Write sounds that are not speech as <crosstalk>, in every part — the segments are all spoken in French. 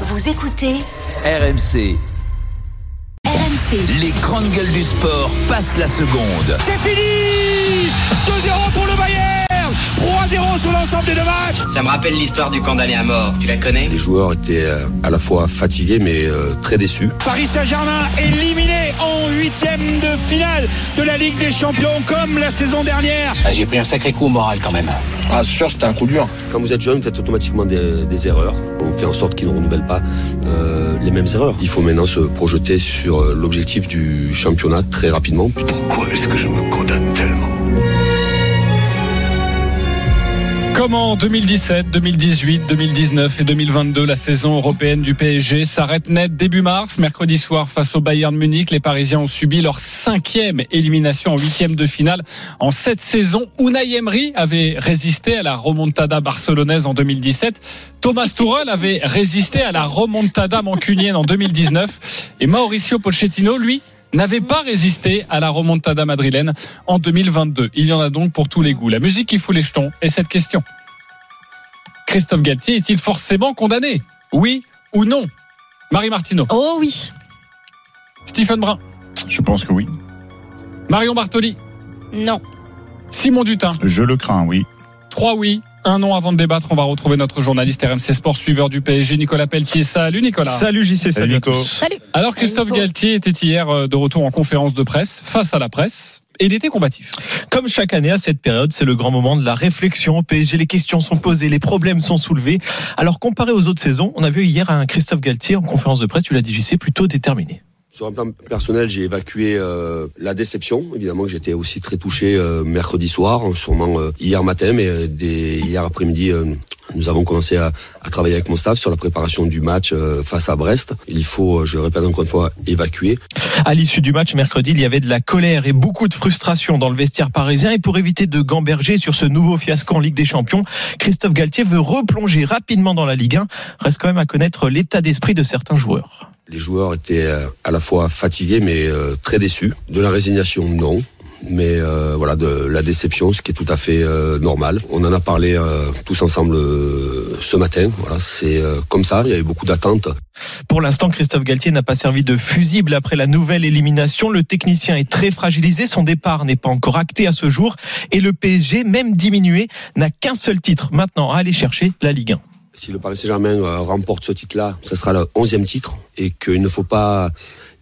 Vous écoutez RMC. RMC. Les grandes gueules du sport passent la seconde. C'est fini 2-0 pour le Bayern 3-0 sur l'ensemble des deux matchs Ça me rappelle l'histoire du condamné à mort. Tu la connais? Les joueurs étaient euh, à la fois fatigués mais euh, très déçus. Paris Saint-Germain éliminé en huitième de finale de la Ligue des Champions comme la saison dernière. Ah, J'ai pris un sacré coup au moral quand même. Ah, c'est sûr, c'était un coup dur. Quand vous êtes jeune, vous faites automatiquement des, des erreurs. On fait en sorte qu'ils ne renouvellent pas euh, les mêmes erreurs. Il faut maintenant se projeter sur l'objectif du championnat très rapidement. Pourquoi est-ce que je me condamne tellement? Comment 2017, 2018, 2019 et 2022, la saison européenne du PSG s'arrête net début mars. Mercredi soir, face au Bayern Munich, les Parisiens ont subi leur cinquième élimination en huitième de finale en cette saison. Unai Emery avait résisté à la remontada barcelonaise en 2017. Thomas Tuchel avait résisté à la remontada mancunienne en 2019. Et Mauricio Pochettino, lui, n'avait pas résisté à la remontada madrilène en 2022. Il y en a donc pour tous les goûts. La musique qui fout les jetons est cette question. Christophe Galtier est-il forcément condamné? Oui ou non? Marie Martineau, Oh oui. Stephen Brun, Je pense que oui. Marion Bartoli, Non. Simon Dutin. Je le crains, oui. Trois oui, un non avant de débattre. On va retrouver notre journaliste RMC Sport suiveur du PSG, Nicolas Pelletier. Salut Nicolas. Salut JC, salut, Nico. tous. Salut. Alors Christophe Salut. Galtier était hier euh, de retour en conférence de presse face à la presse. Et il était combatif. Comme chaque année à cette période, c'est le grand moment de la réflexion au PSG. Les questions sont posées, les problèmes sont soulevés. Alors comparé aux autres saisons, on a vu hier un Christophe Galtier en conférence de presse, tu l'as dit JC, plutôt déterminé. Sur un plan personnel, j'ai évacué euh, la déception. Évidemment que j'étais aussi très touché euh, mercredi soir, sûrement euh, hier matin, mais euh, dès hier après-midi, euh, nous avons commencé à, à travailler avec mon staff sur la préparation du match euh, face à Brest. Il faut, je le répète encore une fois, évacuer. À l'issue du match mercredi, il y avait de la colère et beaucoup de frustration dans le vestiaire parisien. Et pour éviter de gamberger sur ce nouveau fiasco en Ligue des Champions, Christophe Galtier veut replonger rapidement dans la Ligue 1. Reste quand même à connaître l'état d'esprit de certains joueurs. Les joueurs étaient euh, à la fois fatigués mais euh, très déçus. De la résignation, non. Mais euh, voilà, de la déception, ce qui est tout à fait euh, normal. On en a parlé euh, tous ensemble euh, ce matin. Voilà, c'est comme ça. Il y avait beaucoup d'attentes. Pour l'instant, Christophe Galtier n'a pas servi de fusible après la nouvelle élimination. Le technicien est très fragilisé. Son départ n'est pas encore acté à ce jour. Et le PSG, même diminué, n'a qu'un seul titre maintenant à aller chercher, la Ligue 1. Si le Paris Saint-Germain euh, remporte ce titre-là, ce sera le onzième titre et qu'il ne faut pas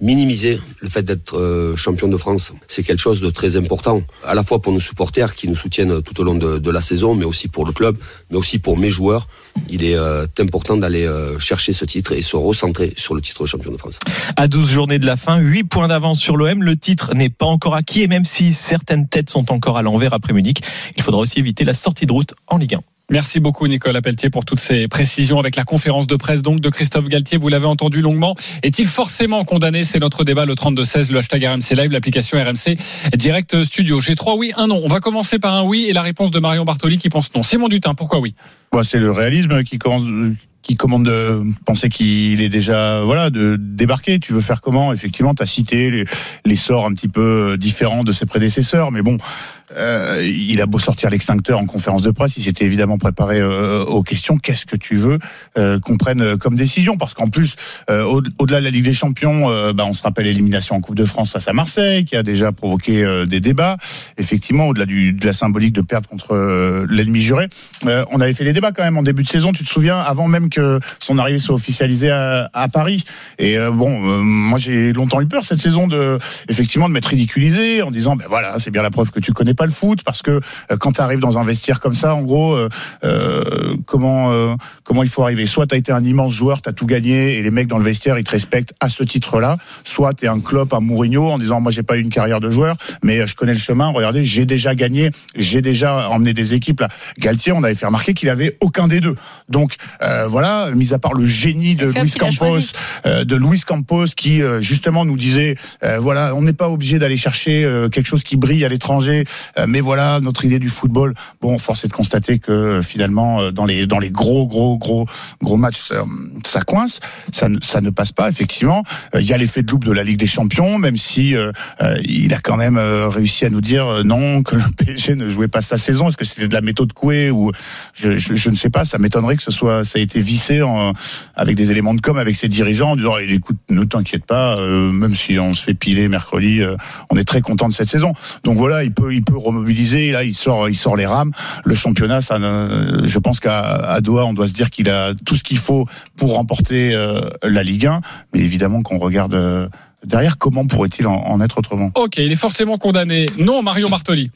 minimiser le fait d'être euh, champion de France. C'est quelque chose de très important, à la fois pour nos supporters qui nous soutiennent tout au long de, la saison, mais aussi pour le club, mais aussi pour mes joueurs. Il est euh, important d'aller chercher ce titre et se recentrer sur le titre de champion de France. À 12 journées de la fin, 8 points d'avance sur l'OM. Le titre n'est pas encore acquis et même si certaines têtes sont encore à l'envers après Munich, il faudra aussi éviter la sortie de route en Ligue 1. Merci beaucoup Nicolas Pelletier pour toutes ces précisions avec la conférence de presse donc de Christophe Galtier. Vous l'avez entendu longuement. Est-il forcément condamné? C'est notre débat le 32-16, le hashtag RMC Live, l'application RMC Direct Studio. J'ai trois oui, un non. On va commencer par un oui et la réponse de Marion Bartoli qui pense non. Simon Dutin, pourquoi oui? Bah, c'est le réalisme qui commence qui commande de penser qu'il est déjà voilà de débarquer. Tu veux faire comment? Effectivement, tu as cité les, les sorts un petit peu différents de ses prédécesseurs, mais bon, euh, il a beau sortir l'extincteur en conférence de presse, il s'était évidemment préparé euh, aux questions. Qu'est-ce que tu veux euh, qu'on prenne comme décision? Parce qu'en plus, au- au-delà de la Ligue des Champions, bah, on se rappelle l'élimination en Coupe de France face à Marseille, qui a déjà provoqué des débats. Effectivement, au-delà de la symbolique de perdre contre l'ennemi juré, on avait fait des débats quand même en début de saison. Tu te souviens, avant même que son arrivée soit officialisée à, Paris. Et bon, moi j'ai longtemps eu peur cette saison de effectivement de m'être ridiculisé en disant ben voilà, c'est bien la preuve que tu connais pas le foot parce que euh, quand tu arrives dans un vestiaire comme ça, en gros, euh, euh, comment euh, comment il faut arriver? Soit tu as été un immense joueur, tu as tout gagné et les mecs dans le vestiaire ils te respectent à ce titre-là. Soit tu es un Klopp, un Mourinho en disant moi j'ai pas eu une carrière de joueur, mais je connais le chemin. Regardez, j'ai déjà gagné, j'ai déjà emmené des équipes là. Galtier, on avait fait remarquer qu'il avait aucun des deux. Donc euh, voilà, mis à part le génie de Luis Campos, euh, de Luis Campos qui euh, justement nous disait euh, voilà, on n'est pas obligé d'aller chercher euh, quelque chose qui brille à l'étranger. Euh, mais voilà, notre idée du football. Bon, force est de constater que euh, finalement, euh, dans les dans les gros gros gros gros matchs, ça, coince, ça ne ça ne passe pas. Effectivement, il y a l'effet de loupe de la Ligue des Champions, même si euh, il a quand même réussi à nous dire non que le <laughs> PSG ne jouait pas sa saison. Est-ce que c'était de la méthode Coué ou je, je, ne sais pas. Ça m'étonnerait que ce soit ça a été vissé en, avec des éléments de com avec ses dirigeants en disant Eh, écoute, ne t'inquiète pas, même si on se fait piler mercredi, on est très content de cette saison. Donc voilà, il peut il peut remobiliser. Là, il sort il sort les rames. Le championnat, ça, ne- je pense qu'à Doha, on doit se dire qu'il a tout ce qu'il faut pour remporter euh, la Ligue 1. Mais évidemment, qu'on regarde euh, derrière, comment pourrait-il en, en être autrement? Ok, il est forcément condamné. Non, Mario Martoli.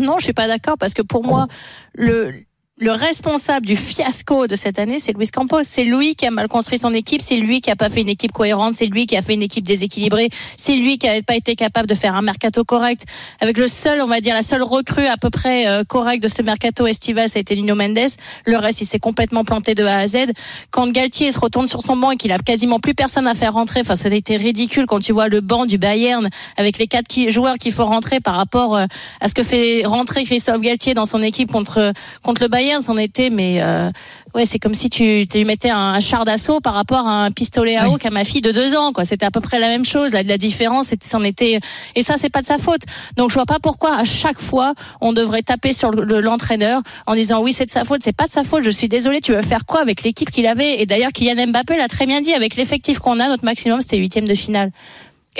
Non, je suis pas d'accord parce que pour moi, le le responsable du fiasco de cette année, c'est Luis Campos. C'est lui qui a mal construit son équipe, c'est lui qui a pas fait une équipe cohérente, c'est lui qui a fait une équipe déséquilibrée, c'est lui qui a pas été capable de faire un mercato correct. Avec le seul, on va dire, la seule recrue à peu près euh, correcte de ce mercato estival, ça a été Lino Mendes. Le reste, il s'est complètement planté de A à Z. Quand Galtier se retourne sur son banc et qu'il a quasiment plus personne à faire rentrer, enfin, ça a été ridicule quand tu vois le banc du Bayern avec les quatre joueurs qu'il faut rentrer par rapport euh, à ce que fait rentrer Christophe Galtier dans son équipe contre contre le Bayern, c'en était, mais euh, ouais, c'est comme si tu, tu lui mettais un, un char d'assaut par rapport à un pistolet à eau qu'a ma fille de deux ans, quoi. C'était à peu près la même chose. La, la différence, c'en était, et ça, c'est pas de sa faute. Donc, je vois pas pourquoi à chaque fois on devrait taper sur le- le- l'entraîneur en disant oui, c'est de sa faute. C'est pas de sa faute. Je suis désolé. Tu veux faire quoi avec l'équipe qu'il avait? Et d'ailleurs, Kylian Mbappé l'a très bien dit. Avec l'effectif qu'on a, notre maximum, c'était huitième de finale.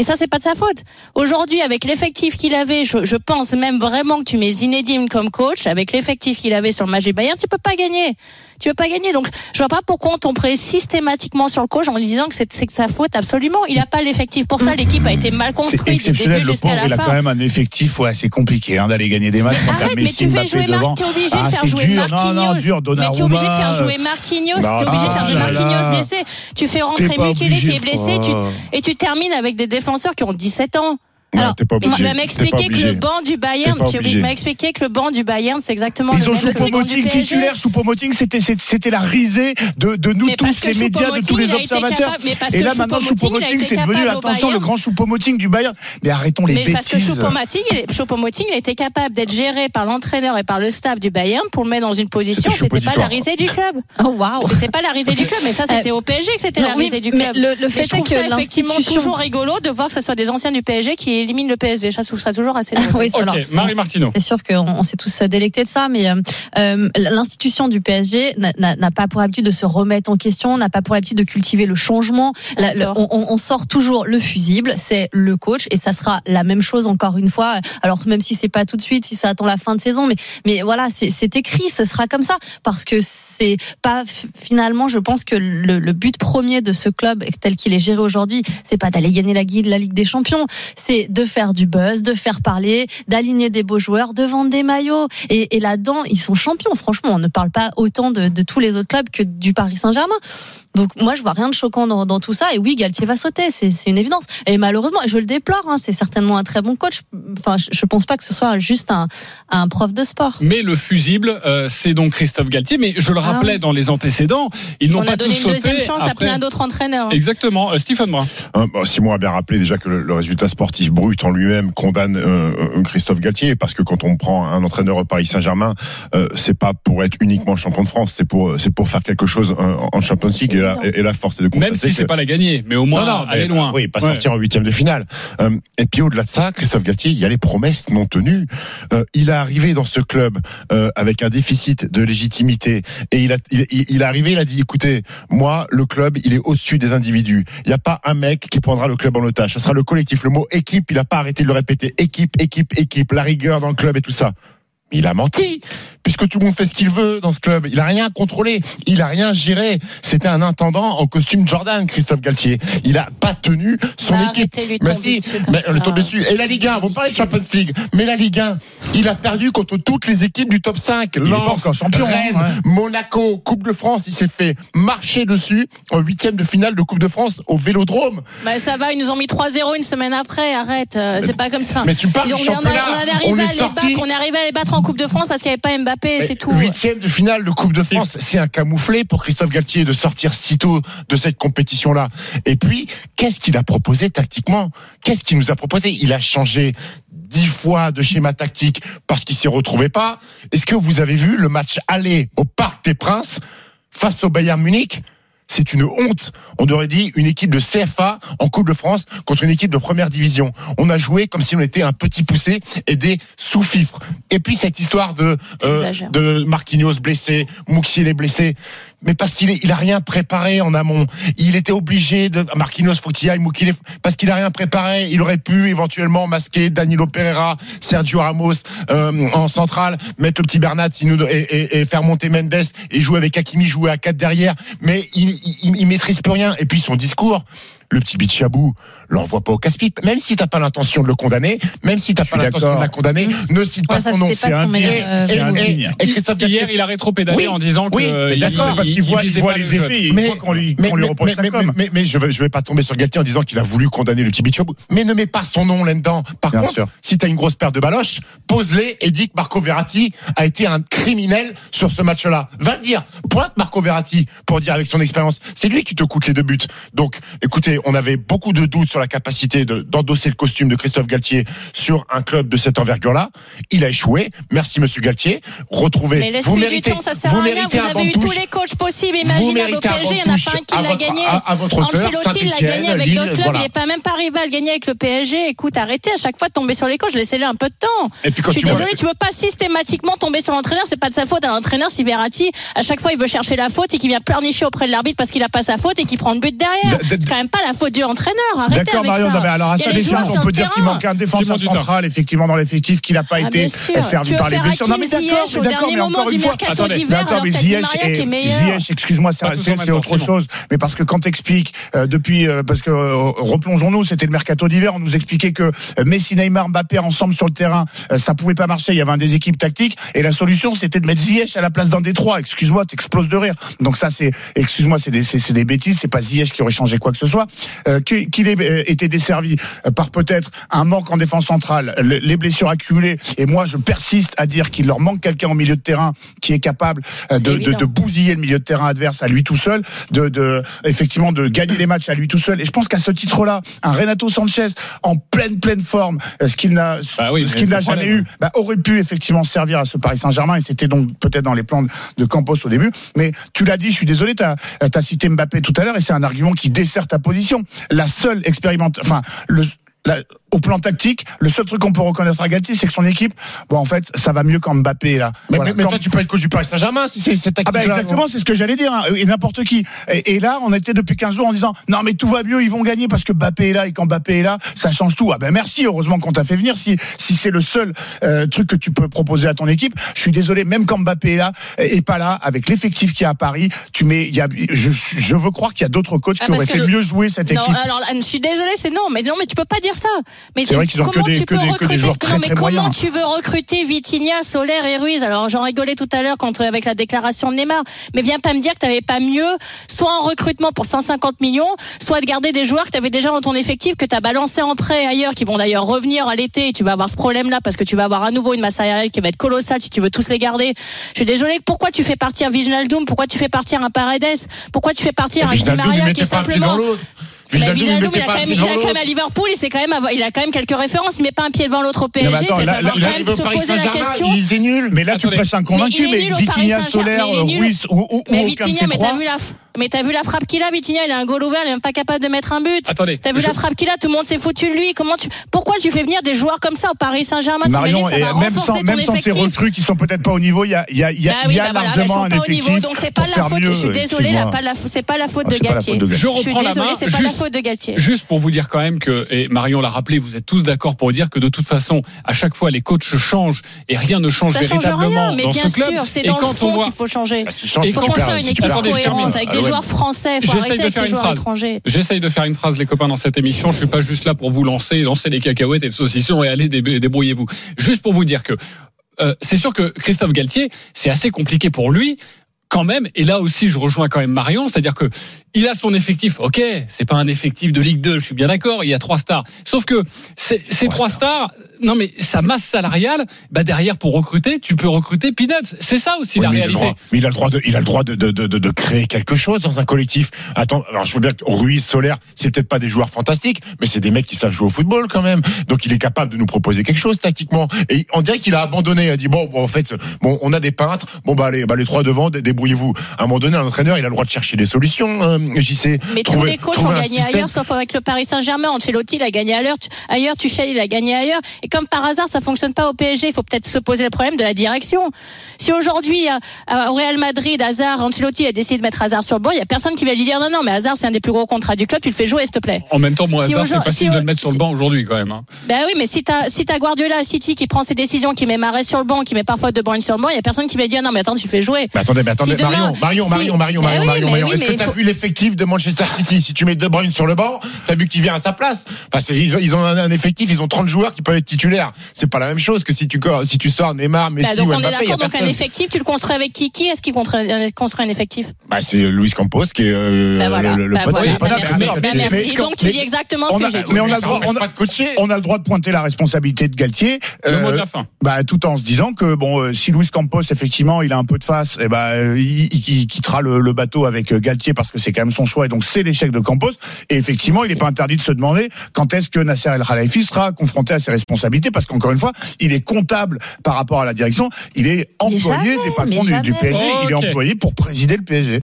Et ça, c'est pas de sa faute. Aujourd'hui, avec l'effectif qu'il avait, je, je pense même vraiment que tu mets Zinedine comme coach, avec l'effectif qu'il avait sur le match du Bayern, tu peux pas gagner. Tu peux pas gagner. Donc, je vois pas pourquoi on tomberait systématiquement sur le coach en lui disant que c'est c'est que sa faute absolument. Il a pas l'effectif pour ça. L'équipe a été mal C'est construite du début jusqu'à la il a quand même un effectif ouais, assez compliqué hein, d'aller gagner des matchs. Arrête, mais tu fais jouer. Marc, t'es obligé Ah, de faire c'est jouer Marquinhos. mais tu es obligé de faire jouer Marquinhos. Bah, T'es obligé de faire jouer ah Marquinhos blessé. Tu fais rentrer T'es Mukele qui est blessé. Quoi. et tu termines avec des défenseurs qui ont 17 ans. Alors, pas obligé. T'es pas m'expliquer que le banc du Bayern, obligé. m'as expliqué que le banc du Bayern, c'est exactement Ils le ont même que le banc du Choupo-Moting PSG. titulaire. Choupo-Moting, c'était c'était- la risée de, de nous Mais tous, les médias, de tous les il observateurs. capable- mais parce Et que là, maintenant, Choupo-Moting, il c'est devenu, attention, le grand Choupo-Moting du Bayern. Mais arrêtons les Mais parce que bêtises. Choupo-Moting, il il était capable d'être géré par l'entraîneur et par le staff du Bayern pour le mettre dans une position. C'était pas la risée du club. <laughs> Oh waouh. C'était pas la risée du club, mais ça, <laughs> c'était au PSG que c'était la risée du mais club. le- fait est que ça effectivement toujours rigolo de voir que ce soit des anciens du PSG qui éliminent le PSG. Je trouve ça toujours assez. <laughs> Oui, Ok, alors, Marie Martineau. C'est sûr qu'on on s'est tous délectés de ça, mais euh, euh, l'institution du PSG n'a- n'a n'a pas pour habitude de se remettre en question, n'a pas pour habitude de cultiver le changement. La- le- on, on- on sort toujours le fusible, c'est le coach, et ça sera la même chose encore une fois. Alors même si c'est pas tout de suite, si ça attend la fin de saison, mais mais voilà, c'est c'est écrit, ce sera comme ça, parce que c'est pas finalement, je pense que le, le but premier de ce club tel qu'il est géré aujourd'hui, c'est pas d'aller gagner la, la Ligue des Champions, c'est de faire du buzz, de faire parler, d'aligner des beaux joueurs, de vendre des maillots. Et, et là-dedans, ils sont champions. Franchement, on ne parle pas autant de, de tous les autres clubs que du Paris Saint-Germain. Donc moi, je vois rien de choquant dans, dans tout ça. Et oui, Galtier va sauter, c'est une évidence. Et malheureusement, je le déplore. hein, c'est certainement un très bon coach. Enfin, je, je pense pas que ce soit juste un, un prof de sport. Mais le fusible, euh, c'est donc Christophe Galtier. Mais je le Ah rappelais dans les antécédents, ils n'ont On pas a donné une sauté. deuxième chance à après. plein d'autres entraîneurs. Exactement. Euh, Stephen Brun. Hein, bon, Simon a bien rappelé déjà que le, le résultat sportif brut en lui-même condamne euh, euh, Christophe Galtier parce que quand on prend un entraîneur au Paris Saint-Germain, euh, c'est pas pour être uniquement champion de France, c'est pour c'est pour faire quelque chose euh, en Champions League et là, évident. et là force est de Même constater si c'est que- pas la gagner, mais au moins non, non, aller mais, loin. Oui, pas Ouais. sortir en huitième de finale. Euh, et puis au-delà de ça, Christophe Galtier, il y a les promesses non tenues. Euh, il est arrivé dans ce club euh, avec un déficit de légitimité et il a, il, il- il est arrivé, il a dit écoutez, moi le club, il est au-dessus des individus. Il n'y a pas un mec qui prendra le club en otage. Ce sera le collectif. Le mot équipe, il n'a pas arrêté de le répéter. Équipe, équipe, équipe. La rigueur dans le club et tout ça. Il a menti, puisque tout le monde fait ce qu'il veut dans ce club. Il a rien contrôlé, il a rien géré. C'était un intendant en costume Jordan, Christophe Galtier. Il a pas tenu son Bah, équipe. de Mais si, dessus mais ça. on est tombé dessus. Et la Ligue 1, vous parlez de Champions League, mais la Ligue 1, il a perdu contre toutes les équipes du top 5. Il est pas Lens, champion, hein, Rennes, ouais. Monaco, Coupe de France, il s'est fait marcher dessus en huitième de finale de Coupe de France au Vélodrome. Bah, ça va, ils nous ont mis 3-0 une semaine après. Arrête, euh, c'est pas comme ça. Mais tu parles du on, a- championnat. on est On arrivé est sorti. On arrivé à les battre en Coupe de France parce qu'il n'y avait pas Mbappé, c'est tout. Huitième de finale de Coupe de France, c'est un camouflet pour Christophe Galtier de sortir si tôt de cette compétition-là. Et puis, qu'est-ce qu'il a proposé tactiquement? Qu'est-ce qu'il nous a proposé? Il a changé dix fois de schéma tactique parce qu'il s'y retrouvait pas. Est-ce que vous avez vu le match aller au Parc des Princes face au Bayern Munich? C'est une honte. On aurait dit une équipe de CFA en Coupe de France contre une équipe de première division. On a joué comme si on était un petit poussé et des sous-fifres. Et puis cette histoire de, euh, de Marquinhos blessé, Moukiel est blessé. Mais parce qu'il il a rien préparé en amont. Il était obligé de, Marquinhos, aille, Moukiel, parce qu'il a rien préparé. Il aurait pu éventuellement masquer Danilo Pereira, Sergio Ramos, euh, en centrale, mettre le petit Bernat et, et, et, faire monter Mendes et jouer avec Hakimi, jouer à 4 derrière. Mais il, il, maîtrise plus rien. Et puis son discours, le petit Bichabou, l'envoie pas au casse-pipe. Même si t'as pas l'intention de le condamner, même si t'as pas l'intention de la condamner, ne cite pas son nom. C'est un Et Christophe Hier, il a rétropédalé en disant que. Oui, d'accord, parce qu'il voit, voit les effets. Qu'on lui, lui reproche. Mais, mais, je vais, je vais pas tomber sur Galtier en disant qu'il a voulu condamner le petit Bichabou. Mais ne mets pas son nom là-dedans. Par contre, si t'as une grosse paire de baloches, pose-les et dis que Marco Verratti a été un criminel sur ce match-là. Va dire, pointe Marco Verratti pour dire avec son expérience. C'est lui qui te coûte les deux buts. Donc, écoutez, on avait beaucoup de doutes sur la capacité d'endosser le costume de Christophe Galtier sur un club de cette envergure-là. Il a échoué. Merci, Monsieur Galtier. Retrouvez. Mais vous méritez, du temps, ça sert vous à rien. Vous avez eu tous les coachs possibles, imaginables au PSG. Il n'y en a pas un qui l'a gagné. À, à votre Ancelotti l'a gagné avec d'autres clubs. Il n'est pas même pas arrivé à le gagner avec le PSG. Écoute, arrêtez à chaque fois de tomber sur les coachs. Laissez-le un peu de temps. Et puis Je suis désolé, tu peux pas systématiquement tomber sur l'entraîneur. C'est pas de sa faute à l'entraîneur si Verratti, à chaque fois, il veut chercher la faute et qu'il vient pleurnicher auprès de l'arbitre parce qu'il a pas sa faute et qu'il prend le but derrière. C'est quand même pas la faute du entraîneur. Arrêtez D'accord, avec Marion. ça. Non, mais alors, à sa décharge, on peut dire qu'il manque un défenseur central, effectivement, dans l'effectif, qui n'a pas Ah, été servi par les blessures. Non, mais d'accord, Ziyech mais au d'accord, dernier mais moment encore du une fois. mercato Attendez, d'hiver, mais Ziyech, excuse-moi, c'est autre chose. Mais parce que quand t'expliques, euh, depuis, euh, parce que, euh, replongeons-nous, c'était le mercato d'hiver, on nous expliquait que Messi, Neymar, Mbappé ensemble sur le terrain, ça pouvait pas marcher, il y avait un déséquilibre tactique, et la solution, c'était de mettre Ziyech à la place d'un des trois. Excuse-moi, t'exploses de rire. Donc ça, c'est, excuse-moi, c'est des, c'est c'est des bêtises, c'est pas Ziyech qui aurait changé quoi que ce soit. Euh, qu'il ait euh, été desservi euh, par peut-être un manque en défense centrale, le- les blessures accumulées, et moi, je persiste à dire qu'il leur manque quelqu'un au milieu de terrain qui est capable de, bousiller le milieu de terrain adverse à lui tout seul, de, de effectivement de gagner les matchs à lui tout seul. Et je pense qu'à ce titre-là, un Renato Sanchez en pleine pleine forme, ce qu'il n'a Bah oui, ce qu'il n'a jamais problème. eu, bah, aurait pu effectivement servir à ce Paris Saint-Germain. Et c'était donc peut-être dans les plans de, de Campos au début. Mais tu l'as dit, je suis désolé, tu as, cité Mbappé tout à l'heure et c'est un argument qui dessert ta position. La seule expérimentation, enfin le la- au plan tactique, le seul truc qu'on peut reconnaître à Galtier, c'est que son équipe, bon, en fait, ça va mieux quand Mbappé est là. Mais, Voilà. mais- mais Quand- toi, tu peux être coach du Paris Saint-Germain si c'est cette ah bah tactique-là. exactement, c'est ce que j'allais dire, hein, et n'importe qui. Et, et là, on était depuis 15 jours en disant non mais tout va mieux, ils vont gagner parce que Mbappé est là et quand Mbappé est là, ça change tout. Ah ben merci, heureusement qu'on t'a fait venir. Si si c'est le seul euh, truc que tu peux proposer à ton équipe, je suis désolé, même quand Mbappé est là et pas là, avec l'effectif qu'il y a à Paris, tu mets, il y a, je, je veux croire qu'il y a d'autres coachs Ah, qui auraient fait le- mieux jouer cette Non, équipe. alors je suis désolée, c'est non, mais non, mais tu peux pas dire ça. Mais C'est vrai qu'ils ont que comment des- tu que peux des- que des recruter joueurs très, Non, mais très comment moyens. tu veux recruter Vitinha, Solaire et Ruiz? Alors j'en rigolais tout à l'heure quand euh, avec la déclaration de Neymar, mais viens pas me dire que t'avais pas mieux, soit en recrutement pour 150 millions, soit de garder des joueurs que t'avais déjà dans ton effectif que t'as balancé en prêt ailleurs, qui vont d'ailleurs revenir à l'été. Et tu vas avoir ce problème-là parce que tu vas avoir à nouveau une masse salariale qui va être colossale si tu veux tous les garder. Je suis désolée. Pourquoi tu fais partir Viginaldoum Pourquoi tu fais partir un Paredes? Pourquoi tu fais partir un Di Maria qui est simplement mais il Wijnaldum, il mettait a quand même, il a quand même à Liverpool, il, quand même, il a quand même quelques références. Il met pas un pied devant l'autre au PSG. Mais attends, il là- il quand même se poser la question. il est nul. Mais là, tu Attendez. prêches un convaincu, Mais il mais, Vitinha, Solaire, mais il. Ruiz ou, ou, ou Mais aucun de Vitinha, mais t'as vu la, mais t'as vu la frappe qu'il a, Vitinha, il a un goal ouvert, il est même pas capable de mettre un but. Attendez, T'as vu je- la frappe qu'il a, tout le monde s'est foutu de lui. Comment tu, pourquoi tu fais venir des joueurs comme ça au Paris Saint-Germain? Marion, ça et va même sans, même sans ces recrues qui sont peut-être pas au niveau, il y a, il y a, il y a, Bah oui, y a bah largement sont un effectif. niveau, donc c'est pas pour la faute. mieux, Je suis la, c'est pas la faute Ah, de la Galtier. faute de Galtier. Je Je suis reprends la main. c'est pas la Juste- faute de Galtier. Juste pour vous dire quand même que, et Marion l'a rappelé, vous êtes tous d'accord pour dire que de toute façon, à chaque fois, les coachs changent et rien ne change Ça change véritablement rien, mais dans bien ce club. sûr, c'est Et dans le quand on fond voit- qu'il faut changer. Bah, Il faut construire une équipe cohérente avec Ah des ouais. joueurs français. Faut arrêter de avec faire ces joueurs phrase. étrangers. J'essaye de faire une phrase, les copains, dans cette émission. Je suis pas juste là pour vous lancer, lancer les cacahuètes et le saucisson et aller dé- débrouillez-vous. Juste pour vous dire que euh, c'est sûr que Christophe Galtier, c'est assez compliqué pour lui quand même, et là aussi je rejoins quand même Marion, c'est-à-dire que il a son effectif. Ok, c'est pas un effectif de Ligue 2, je suis bien d'accord. Il y a trois stars. Sauf que ces, trois stars, non mais sa masse salariale, bah derrière pour recruter, tu peux recruter Peanuts. C'est ça aussi Oui, la mais il réalité. droit- mais il a le droit de, il a le droit de, de, de, de- de créer quelque chose dans un collectif. Attends, alors je veux bien que Ruiz, Solaire, c'est peut-être pas des joueurs fantastiques, mais c'est des mecs qui savent jouer au football quand même. Donc il est capable de nous proposer quelque chose tactiquement. Et on dirait qu'il a abandonné, il a dit bon, bon en fait, bon, on a des peintres, bon bah allez, bah les trois devant, dé- débrouillez-vous. À un moment donné, un entraîneur, il a le droit de chercher des solutions. Hein, JC. Mais tous Trouver- les coachs ont gagné système. ailleurs, sauf avec le Paris Saint-Germain. Ancelotti, il a gagné ailleurs, tu- ailleurs, Tuchel, il a gagné ailleurs. Et comme par hasard, ça fonctionne pas au PSG. Il faut peut-être se poser le problème de la direction. Si aujourd'hui, à- à- au Real Madrid, Hazard, Ancelotti a décidé de mettre Hazard sur le banc, il y a personne qui va lui dire non, non, mais Hazard, c'est un des plus gros contrats du club, tu le fais jouer, s'il te plaît. En même temps, moi, Si hasard, aujourd- c'est facile si de le mettre sur le banc aujourd'hui quand même. hein. Ben oui, mais si t'as si t'as Guardiola City qui prend ses décisions, qui met Marais sur le banc, qui met parfois De Bruyne sur le banc, il y a personne qui va dire non, mais attends, tu le fais jouer. Mais attendez, mais attendez, Si demain- Marion, Marion, si- Marion, Marion, Eh Marion, oui, Marion, Marion. oui, Est-ce que t'as faut- vu l'effectif de Manchester City Si tu mets De Bruyne sur le banc, t'as vu qu'il vient à sa place. Parce qu'ils ont, ils ont un, effectif, ils ont 30 joueurs qui peuvent être titulaires. C'est pas la même chose que si tu, si tu sors Neymar, Messi Bah, donc ou on est d'accord, donc un effectif, tu le construis avec qui Qui est-ce qui construit un effectif? Bah, c'est Luis Campos qui est euh, Bah voilà, le, le bah pote- voilà, bah merci, bah Donc tu dis exactement ce on que a- j'ai dit. mais on a le droit, de coacher. on a le droit de pointer la responsabilité de Galtier. Le mot euh, de la fin. bah, tout en se disant que bon, euh, si Luis Campos effectivement il a un peu de face, et bah, euh, il, il- il quittera le, le bateau avec euh, Galtier parce que c'est quand même son choix et donc c'est l'échec de Campos. Et effectivement, il n'est pas interdit de se demander quand est-ce que Nasser El Khelaifi sera confronté à ses responsabilités parce qu'encore une fois, il est comptable par rapport à la direction. Il est employé jamais, des patrons du, du. PSG. Il est employé pour présider le PSG.